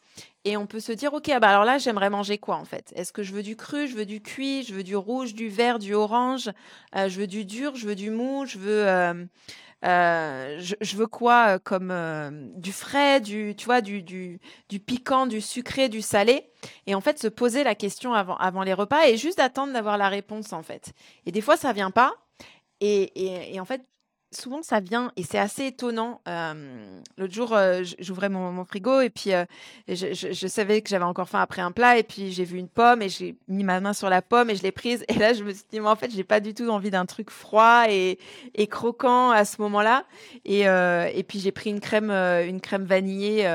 Et on peut se dire, OK, ah bah alors là, j'aimerais manger quoi en fait? Est-ce que je veux du cru, je veux du cuit, je veux du rouge, du vert, du orange, euh, je veux du dur, je veux du mou, je veux, euh, euh, je, veux quoi comme du frais, du, tu vois, du, du, du, piquant, du sucré, du salé? Et en fait, se poser la question avant, avant les repas et juste attendre d'avoir la réponse en fait. Et des fois, ça vient pas. Et, et en fait, souvent ça vient et c'est assez étonnant. l'autre jour, j'ouvrais mon, frigo et puis je, savais que j'avais encore faim après un plat et puis j'ai vu une pomme et j'ai mis ma main sur la pomme et je l'ai prise et là je me suis dit mais en fait j'ai pas du tout envie d'un truc froid et, croquant à ce moment-là et, puis j'ai pris une crème une crème vanillée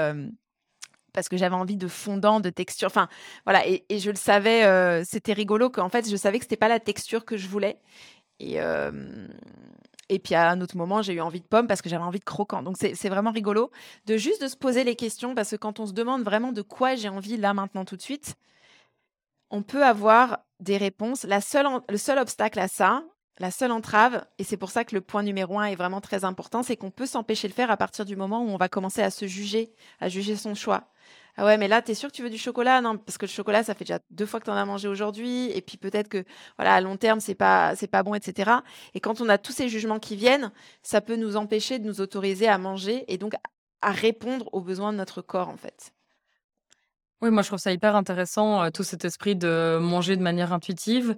parce que j'avais envie de fondant, de texture. Enfin, voilà. Et, je le savais, c'était rigolo qu'en fait, je savais que c'était pas la texture que je voulais. Et, et puis à un autre moment, j'ai eu envie de pommes parce que j'avais envie de croquant. Donc c'est vraiment rigolo de juste de se poser les questions parce que quand on se demande vraiment de quoi j'ai envie là maintenant tout de suite, on peut avoir des réponses. La seule, le seul obstacle à ça, la seule entrave, et c'est pour ça que le point numéro un est vraiment très important, c'est qu'on peut s'empêcher de le faire à partir du moment où on va commencer à se juger, à juger son choix. Ah ouais, mais là, t'es sûr que tu veux du chocolat? Non, parce que le chocolat, ça fait déjà deux fois que tu en as mangé aujourd'hui, et puis peut-être que, voilà, à long terme, c'est pas, c'est pas bon, etc. Et quand on a tous ces jugements qui viennent, ça peut nous empêcher de nous autoriser à manger et donc à répondre aux besoins de notre corps, en fait. Oui, moi, je trouve ça hyper intéressant, euh, tout cet esprit de manger de manière intuitive.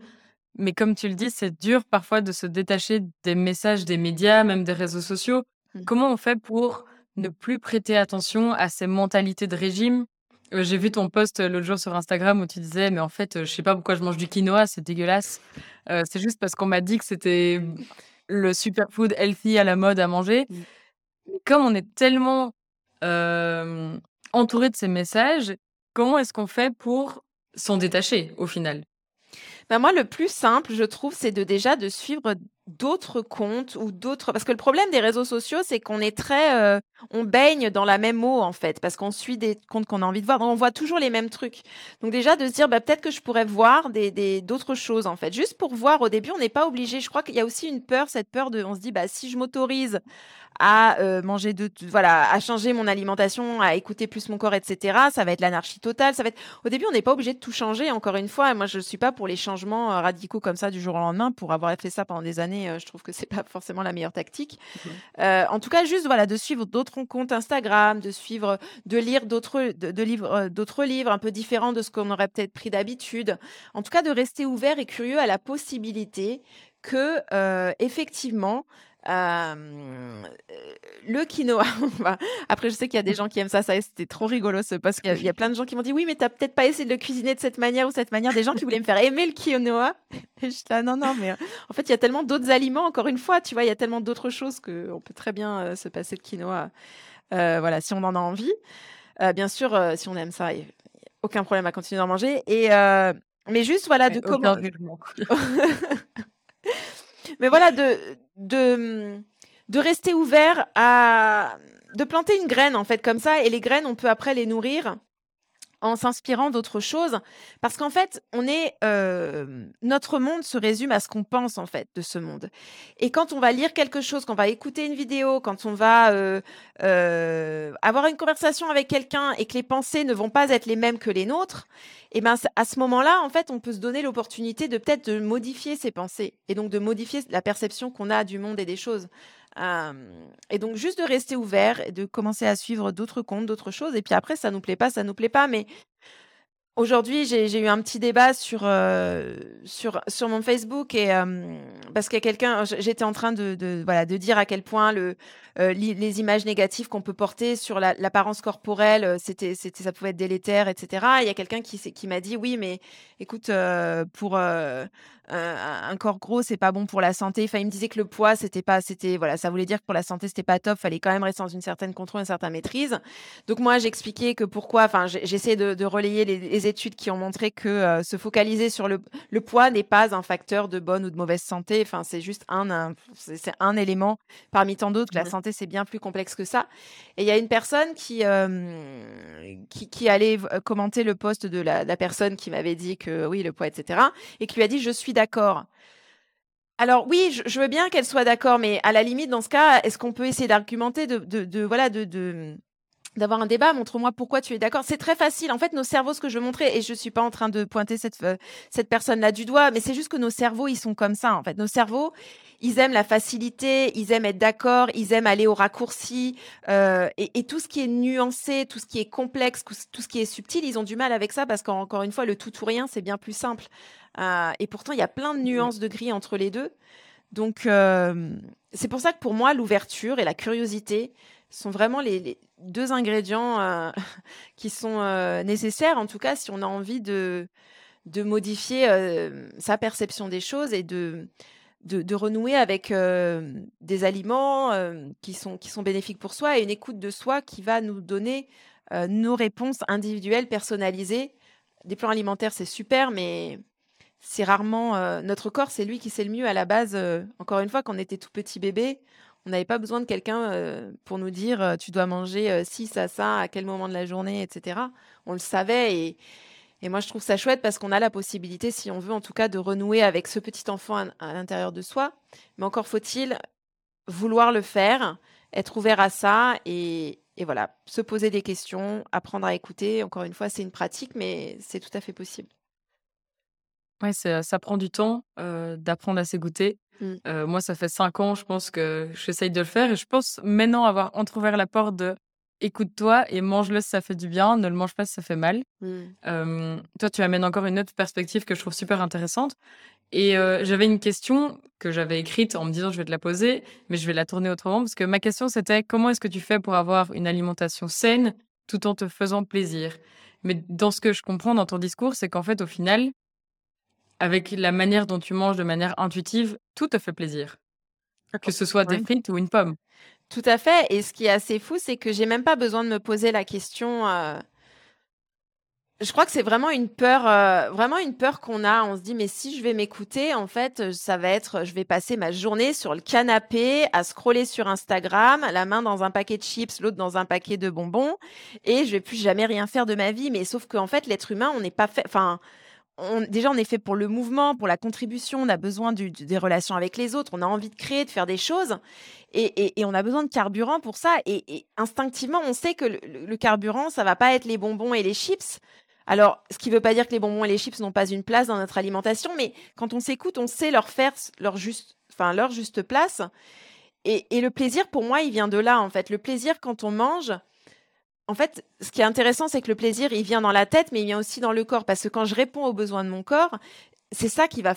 Mais comme tu le dis, c'est dur parfois de se détacher des messages des médias, même des réseaux sociaux. Mmh. Comment on fait pour ne plus prêter attention à ces mentalités de régime. Euh, j'ai vu ton post euh, l'autre jour sur Instagram où tu disais, mais en fait, euh, je sais pas pourquoi je mange du quinoa, c'est dégueulasse. c'est juste parce qu'on m'a dit que c'était le superfood healthy à la mode à manger. Mmh. Comme on est tellement entouré de ces messages, comment est-ce qu'on fait pour s'en détacher au final? Bah, moi, le plus simple, je trouve, c'est de déjà de suivre d'autres comptes ou d'autres parce que le problème des réseaux sociaux, c'est qu'on est très euh, on baigne dans la même eau en fait parce qu'on suit des comptes qu'on a envie de voir, on voit toujours les mêmes trucs. Donc déjà de se dire bah peut-être que je pourrais voir des des d'autres choses en fait. Juste pour voir au début, on n'est pas obligé. Je crois qu'il y a aussi une peur, cette peur de on se dit bah si je m'autorise à euh, manger de voilà à changer mon alimentation à écouter plus mon corps etc ça va être l'anarchie totale. Ça va être au début on n'est pas obligé de tout changer encore une fois. Moi je suis pas pour les changements euh, radicaux comme ça du jour au lendemain. Pour avoir fait ça pendant des années euh, je trouve que c'est pas forcément la meilleure tactique. Mmh. En tout cas juste voilà de suivre d'autres comptes Instagram de suivre de lire d'autres de, livres d'autres livres un peu différents de ce qu'on aurait peut-être pris d'habitude. En tout cas de rester ouvert et curieux à la possibilité que effectivement le quinoa. (laughs) Après, je sais qu'il y a des gens qui aiment ça. Ça, c'était trop rigolo ce post. Il y, a, plein de gens qui m'ont dit oui, mais t'as peut-être pas essayé de le cuisiner de cette manière ou cette manière. Des gens qui voulaient me faire aimer le quinoa. (laughs) Et je là, non, non, mais en fait, il y a tellement d'autres aliments. Encore une fois, tu vois, il y a tellement d'autres choses qu'on peut très bien se passer de quinoa. voilà, si on en a envie. bien sûr, si on aime ça, a aucun problème à continuer d'en manger. Et mais juste, voilà, de comment. (laughs) Mais voilà, de, de, de rester ouvert à. de planter une graine, en fait, comme ça. Et les graines, on peut après les nourrir en s'inspirant d'autres choses. Parce qu'en fait, on est. Euh, notre monde se résume à ce qu'on pense, en fait, de ce monde. Et quand on va lire quelque chose, quand on va écouter une vidéo, quand on va euh, euh, avoir une conversation avec quelqu'un et que les pensées ne vont pas être les mêmes que les nôtres, et ben à ce moment-là, en fait, on peut se donner l'opportunité de peut-être de modifier ses pensées et donc de modifier la perception qu'on a du monde et des choses. et donc juste de rester ouvert et de commencer à suivre d'autres comptes, d'autres choses. Et puis après, ça nous plaît pas, ça nous plaît pas. Mais Aujourd'hui, j'ai eu un petit débat sur, euh, sur, sur mon Facebook et parce qu'il y a quelqu'un, j'étais en train de, de, voilà, de dire à quel point le, euh, les images négatives qu'on peut porter sur l'apparence corporelle, euh, c'était, c'était, ça pouvait être délétère, etc. il y a quelqu'un qui, qui m'a dit oui, mais écoute, pour un corps gros, c'est pas bon pour la santé. Enfin, il me disait que le poids, c'était pas, c'était voilà, ça voulait dire que pour la santé, c'était pas top. Fallait quand même rester dans une certaine contrôle, une certaine maîtrise. Donc moi, j'expliquais que pourquoi. Enfin, j'essaie de, de, relayer les, études qui ont montré que euh, se focaliser sur le, le poids n'est pas un facteur de bonne ou de mauvaise santé. Enfin, c'est juste un, c'est un élément parmi tant d'autres. La mmh santé, c'est bien plus complexe que ça. Et il y a une personne qui, qui, qui allait commenter le poste de la, la personne qui m'avait dit que oui, le poids, etc. Et qui lui a dit je suis d'accord. Alors oui, je, veux bien qu'elle soit d'accord, mais à la limite, dans ce cas, est-ce qu'on peut essayer d'argumenter, de, voilà, de, d'avoir un débat, montre-moi pourquoi tu es d'accord. C'est très facile. En fait, nos cerveaux, ce que je montrer, et je suis pas en train de pointer cette, euh, cette personne-là du doigt, mais c'est juste que nos cerveaux, ils sont comme ça. En fait, nos cerveaux, ils aiment la facilité, ils aiment être d'accord, ils aiment aller au raccourci, euh, et, et, tout ce qui est nuancé, tout ce qui est complexe, tout ce qui est subtil, ils ont du mal avec ça parce qu'encore une fois, le tout ou rien, c'est bien plus simple. Euh, et pourtant, il y a plein de nuances de gris entre les deux. Donc, euh, c'est pour ça que pour moi, l'ouverture et la curiosité sont vraiment les, deux ingrédients euh, (laughs) qui sont nécessaires, en tout cas, si on a envie de, de modifier sa perception des choses et de, de, renouer avec des aliments qui, sont, qui sont bénéfiques pour soi et une écoute de soi qui va nous donner nos réponses individuelles, personnalisées. Des plans alimentaires, c'est super, mais c'est rarement euh, notre corps, c'est lui qui sait le mieux à la base. Euh, encore une fois, quand on était tout petit bébé, on n'avait pas besoin de quelqu'un euh, pour nous dire tu dois manger ci, ça, ça, à quel moment de la journée, etc. On le savait et, moi je trouve ça chouette parce qu'on a la possibilité, si on veut en tout cas, de renouer avec ce petit enfant à, à l'intérieur de soi. Mais encore faut-il vouloir le faire, être ouvert à ça et, et voilà, se poser des questions, apprendre à écouter. Encore une fois, c'est une pratique, mais c'est tout à fait possible. Ouais, ça prend du temps, d'apprendre à s'écouter. Mmh. moi, ça fait cinq ans, je pense que j'essaye de le faire et je pense maintenant avoir entrouvert la porte de: «Écoute-toi et mange-le si ça fait du bien, ne le mange pas si ça fait mal». Mmh. toi, tu amènes encore une autre perspective que je trouve super intéressante et j'avais une question que j'avais écrite en me disant: «Je vais te la poser», mais je vais la tourner autrement parce que ma question, c'était: «Comment est-ce que tu fais pour avoir une alimentation saine tout en te faisant plaisir?» mais dans ce que je comprends dans ton discours, c'est qu'en fait, au final avec la manière dont tu manges de manière intuitive, tout te fait plaisir. Que ce soit des frites ou une pomme. Tout à fait. Et ce qui est assez fou, c'est que j'ai même pas besoin de me poser la question. euh, Je crois que c'est vraiment une peur, euh, vraiment une peur qu'on a. On se dit, mais si je vais m'écouter, en fait, euh, ça va être, je vais passer ma journée sur le canapé à scroller sur Instagram, la main dans un paquet de chips, l'autre dans un paquet de bonbons, et je vais plus jamais rien faire de ma vie. Mais sauf qu'en fait, l'être humain, on n'est pas fait. Enfin, on- déjà, on est fait pour le mouvement, pour la contribution. On a besoin des relations avec les autres. On a envie de créer, de faire des choses. Et, on a besoin de carburant pour ça. Et, instinctivement, on sait que le, le- carburant, ça va pas être les bonbons et les chips. Alors, ce qui veut pas dire que les bonbons et les chips n'ont pas une place dans notre alimentation, mais quand on s'écoute, on sait leur faire leur juste, enfin, leur juste place. Et le plaisir, pour moi, il vient de là, en fait. Le plaisir, quand on mange, en fait, ce qui est intéressant, c'est que le plaisir, il vient dans la tête, mais il vient aussi dans le corps. Parce que quand je réponds aux besoins de mon corps, c'est ça qui va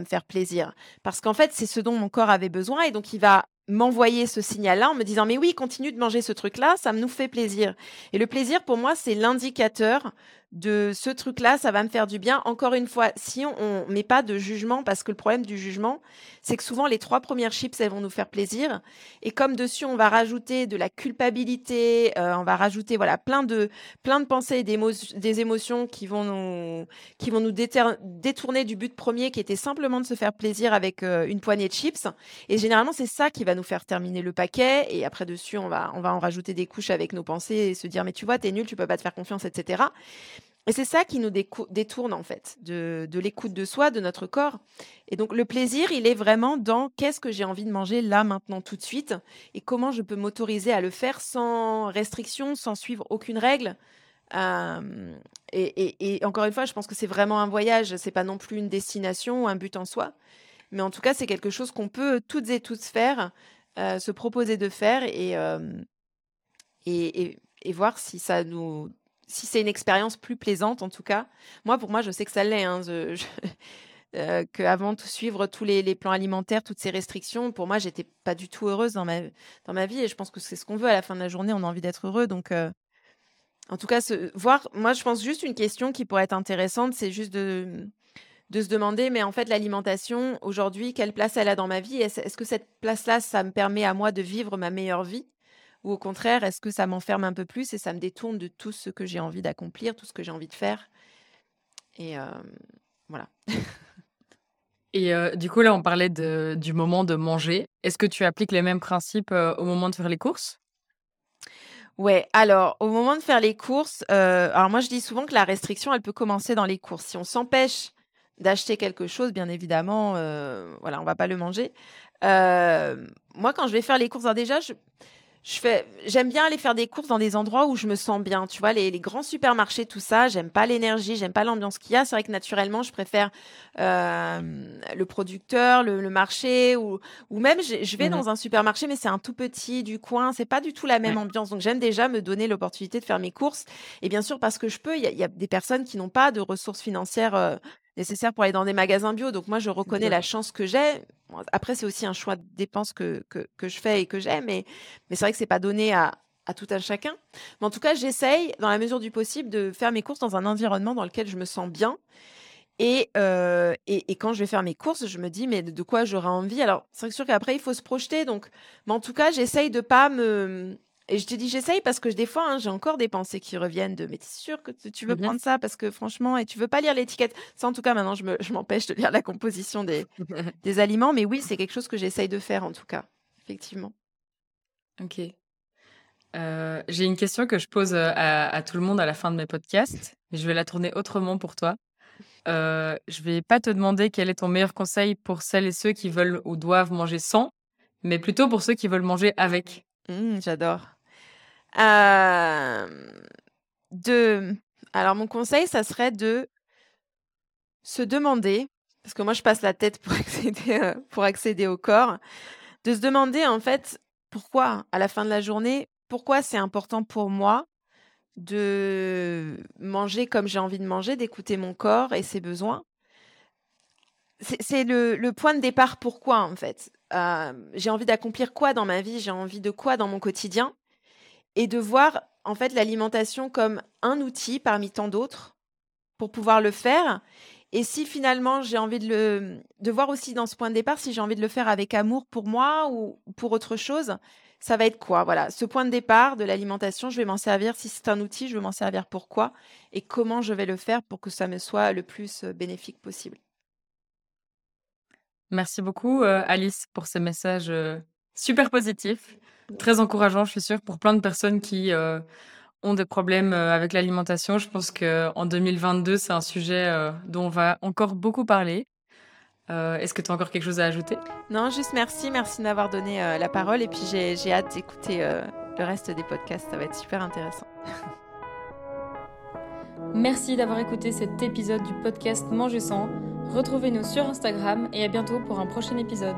me faire plaisir. Parce qu'en fait, c'est ce dont mon corps avait besoin. Et donc, il va m'envoyer ce signal-là en me disant, mais oui, continue de manger ce truc-là, ça nous fait plaisir. Et le plaisir, pour moi, c'est l'indicateur de ce truc-là, ça va me faire du bien. Encore une fois, si on ne met pas de jugement, parce que le problème du jugement, c'est que souvent les trois premières chips, elles vont nous faire plaisir. Et comme dessus, on va rajouter de la culpabilité, euh, on va rajouter voilà plein de plein de pensées et des émotions qui vont nous qui vont nous détourner du but premier, qui était simplement de se faire plaisir avec euh, une poignée de chips. Et généralement, c'est ça qui va nous faire terminer le paquet. Et après dessus, on va on va en rajouter des couches avec nos pensées et se dire mais tu vois, t'es nul, tu peux pas te faire confiance, etc. Et c'est ça qui nous détourne en fait de, l'écoute de soi, de notre corps. Et donc le plaisir, il est vraiment dans qu'est-ce que j'ai envie de manger là, maintenant, tout de suite, et comment je peux m'autoriser à le faire sans restriction, sans suivre aucune règle. Euh, et, encore une fois, je pense que c'est vraiment un voyage, c'est pas non plus une destination ou un but en soi. Mais en tout cas, c'est quelque chose qu'on peut toutes et tous faire, euh, se proposer de faire et, euh, voir si ça nous, si c'est une expérience plus plaisante en tout cas. Moi, pour moi, je sais que ça l'est. Hein, (laughs) euh, qu'avant de suivre tous les, plans alimentaires, toutes ces restrictions, pour moi, j'étais pas du tout heureuse dans ma, dans ma vie. Et je pense que c'est ce qu'on veut à la fin de la journée. On a envie d'être heureux. Donc, euh, en tout cas, voir, moi, je pense juste une question qui pourrait être intéressante, c'est juste de, se demander, mais en fait, l'alimentation, aujourd'hui, quelle place elle a dans ma vie? Est-ce que cette place-là, ça me permet à moi de vivre ma meilleure vie? Ou au contraire, est-ce que ça m'enferme un peu plus et ça me détourne de tout ce que j'ai envie d'accomplir, tout ce que j'ai envie de faire? Et euh, voilà. Et euh, du coup, là, on parlait de, du moment de manger. Est-ce que tu appliques les mêmes principes euh, au moment de faire les courses? Ouais, alors au moment de faire les courses, euh, alors moi je dis souvent que la restriction, elle peut commencer dans les courses. Si on s'empêche d'acheter quelque chose, bien évidemment, voilà, on va pas le manger. Moi, quand je vais faire les courses, alors déjà, je, je fais, j'aime bien aller faire des courses dans des endroits où je me sens bien. Tu vois, les, les grands supermarchés, tout ça, j'aime pas l'énergie, j'aime pas l'ambiance qu'il y a. C'est vrai que naturellement, je préfère euh, le producteur, le, le marché, ou, ou même je, vais Mhm. dans un supermarché, mais c'est un tout petit du coin. C'est pas du tout la même Ouais. ambiance. Donc j'aime déjà me donner l'opportunité de faire mes courses. Et bien sûr, parce que je peux, il y, y a des personnes qui n'ont pas de ressources financières. euh, nécessaires pour aller dans des magasins bio. Donc moi, je reconnais la chance que j'ai. Après, c'est aussi un choix de dépenses que, que, que je fais et que j'ai, mais, mais c'est vrai que c'est pas donné à, à tout un chacun. Mais en tout cas, j'essaye, dans la mesure du possible, de faire mes courses dans un environnement dans lequel je me sens bien. Et, euh, et, et quand je vais faire mes courses, je me dis, mais de de quoi j'aurai envie? Alors, c'est sûr qu'après, il faut se projeter. Donc, mais en tout cas, j'essaye de pas me... Et je te dis, j'essaye parce que des fois, hein, j'ai encore des pensées qui reviennent de, mais t'es sûr que tu veux Mhm. prendre ça? Parce que franchement, et tu veux pas lire l'étiquette. Ça, en tout cas, maintenant, je me- je m'empêche de lire la composition des, (laughs) des aliments. Mais oui, c'est quelque chose que j'essaye de faire, en tout cas. Effectivement. Ok. Euh, j'ai une question que je pose euh, à, à tout le monde à la fin de mes podcasts, mais je vais la tourner autrement pour toi. Euh, je vais pas te demander quel est ton meilleur conseil pour celles et ceux qui veulent ou doivent manger sans, mais plutôt pour ceux qui veulent manger avec. Mmh, j'adore. Euh, de... Alors, mon conseil, ça serait de se demander, parce que moi, je passe la tête pour (laughs) accéder, euh, pour accéder au corps, de se demander, en fait, pourquoi, à la fin de la journée, pourquoi c'est important pour moi de manger comme j'ai envie de manger, d'écouter mon corps et ses besoins. C'est le point de départ pourquoi, en fait. Euh, j'ai envie d'accomplir quoi dans ma vie, j'ai envie de quoi dans mon quotidien, et de voir, en fait, l'alimentation comme un outil parmi tant d'autres pour pouvoir le faire. Et si finalement j'ai envie de le de voir aussi dans ce point de départ, si j'ai envie de le faire avec amour pour moi ou pour autre chose, ça va être quoi? Voilà, ce point de départ de l'alimentation, je vais m'en servir. Si c'est un outil, je vais m'en servir pourquoi? Et comment je vais le faire pour que ça me soit le plus bénéfique possible? Merci beaucoup, Alice, pour ce message super positif, très encourageant, je suis sûre, pour plein de personnes qui ont des problèmes avec l'alimentation. Je pense qu'en 2022, c'est un sujet dont on va encore beaucoup parler. Est-ce que tu as encore quelque chose à ajouter? Non, juste merci. Merci de m'avoir donné la parole. Et puis, j'ai hâte d'écouter le reste des podcasts. Ça va être super intéressant. (laughs) Merci d'avoir écouté cet épisode du podcast Manger sans. Retrouvez-nous sur Instagram et à bientôt pour un prochain épisode.